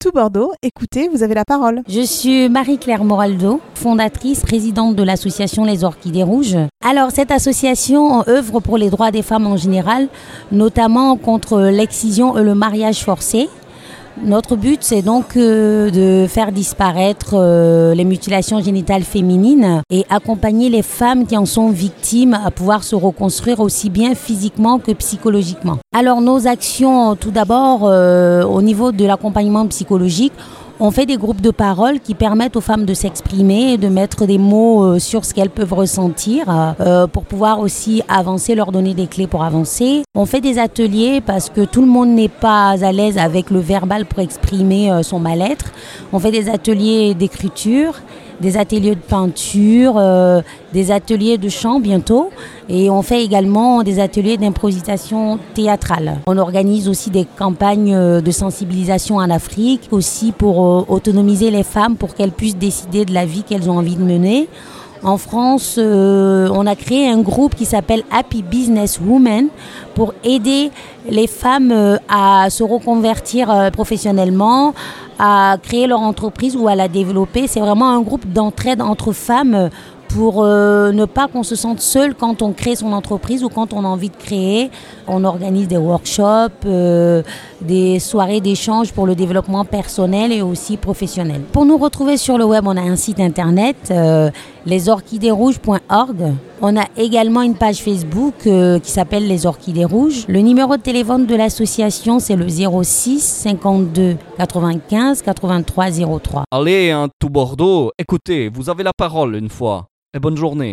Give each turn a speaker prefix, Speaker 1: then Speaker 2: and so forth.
Speaker 1: tout Bordeaux. Écoutez, vous avez la parole.
Speaker 2: Je suis Marie-Claire Moraldo, fondatrice, présidente de l'association Les Orchidées Rouges. Alors, cette association œuvre pour les droits des femmes en général, notamment contre l'excision et le mariage forcé. Notre but, c'est donc euh, de faire disparaître euh, les mutilations génitales féminines et accompagner les femmes qui en sont victimes à pouvoir se reconstruire aussi bien physiquement que psychologiquement. Alors nos actions, tout d'abord, euh, au niveau de l'accompagnement psychologique, on fait des groupes de parole qui permettent aux femmes de s'exprimer de mettre des mots euh, sur ce qu'elles peuvent ressentir euh, pour pouvoir aussi avancer, leur donner des clés pour avancer. On fait des ateliers parce que tout le monde n'est pas à l'aise avec le verbal pour exprimer euh, son mal-être. On fait des ateliers d'écriture des ateliers de peinture, euh, des ateliers de chant bientôt. Et on fait également des ateliers d'improvisation théâtrale. On organise aussi des campagnes euh, de sensibilisation en Afrique, aussi pour euh, autonomiser les femmes pour qu'elles puissent décider de la vie qu'elles ont envie de mener. En France, on a créé un groupe qui s'appelle Happy Business Women pour aider les femmes à se reconvertir professionnellement, à créer leur entreprise ou à la développer. C'est vraiment un groupe d'entraide entre femmes pour euh, ne pas qu'on se sente seul quand on crée son entreprise ou quand on a envie de créer. On organise des workshops, euh, des soirées d'échange pour le développement personnel et aussi professionnel. Pour nous retrouver sur le web, on a un site internet, euh, lesorchidéesrouges.org. On a également une page Facebook qui s'appelle Les Orchidées Rouges. Le numéro de téléphone de l'association, c'est le 06 52 95 83 03.
Speaker 3: Allez, hein, tout Bordeaux, écoutez, vous avez la parole une fois. Et bonne journée.